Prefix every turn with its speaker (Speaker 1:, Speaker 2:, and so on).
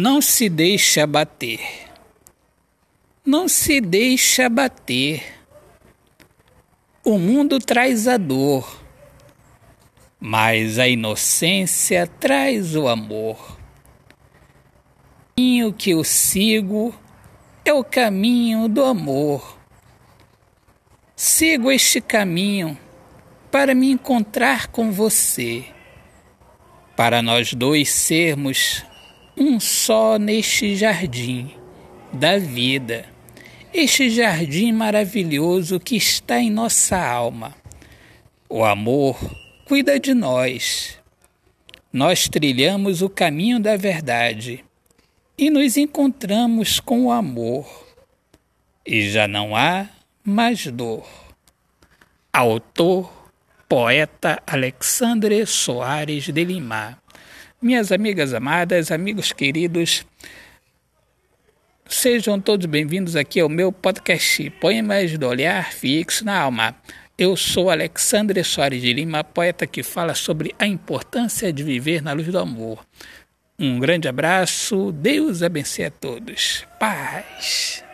Speaker 1: Não se deixe abater. Não se deixe abater. O mundo traz a dor, mas a inocência traz o amor. O caminho que eu sigo é o caminho do amor. Sigo este caminho para me encontrar com você, para nós dois sermos um só neste jardim da vida, este jardim maravilhoso que está em nossa alma. O amor cuida de nós. Nós trilhamos o caminho da verdade e nos encontramos com o amor, e já não há mais dor. Autor, poeta Alexandre Soares de Lima. Minhas amigas amadas, amigos queridos, sejam todos bem-vindos aqui ao meu podcast Poemas do Olhar Fixo na Alma. Eu sou Alexandre Soares de Lima, poeta que fala sobre a importância de viver na luz do amor. Um grande abraço, Deus abençoe a todos. Paz.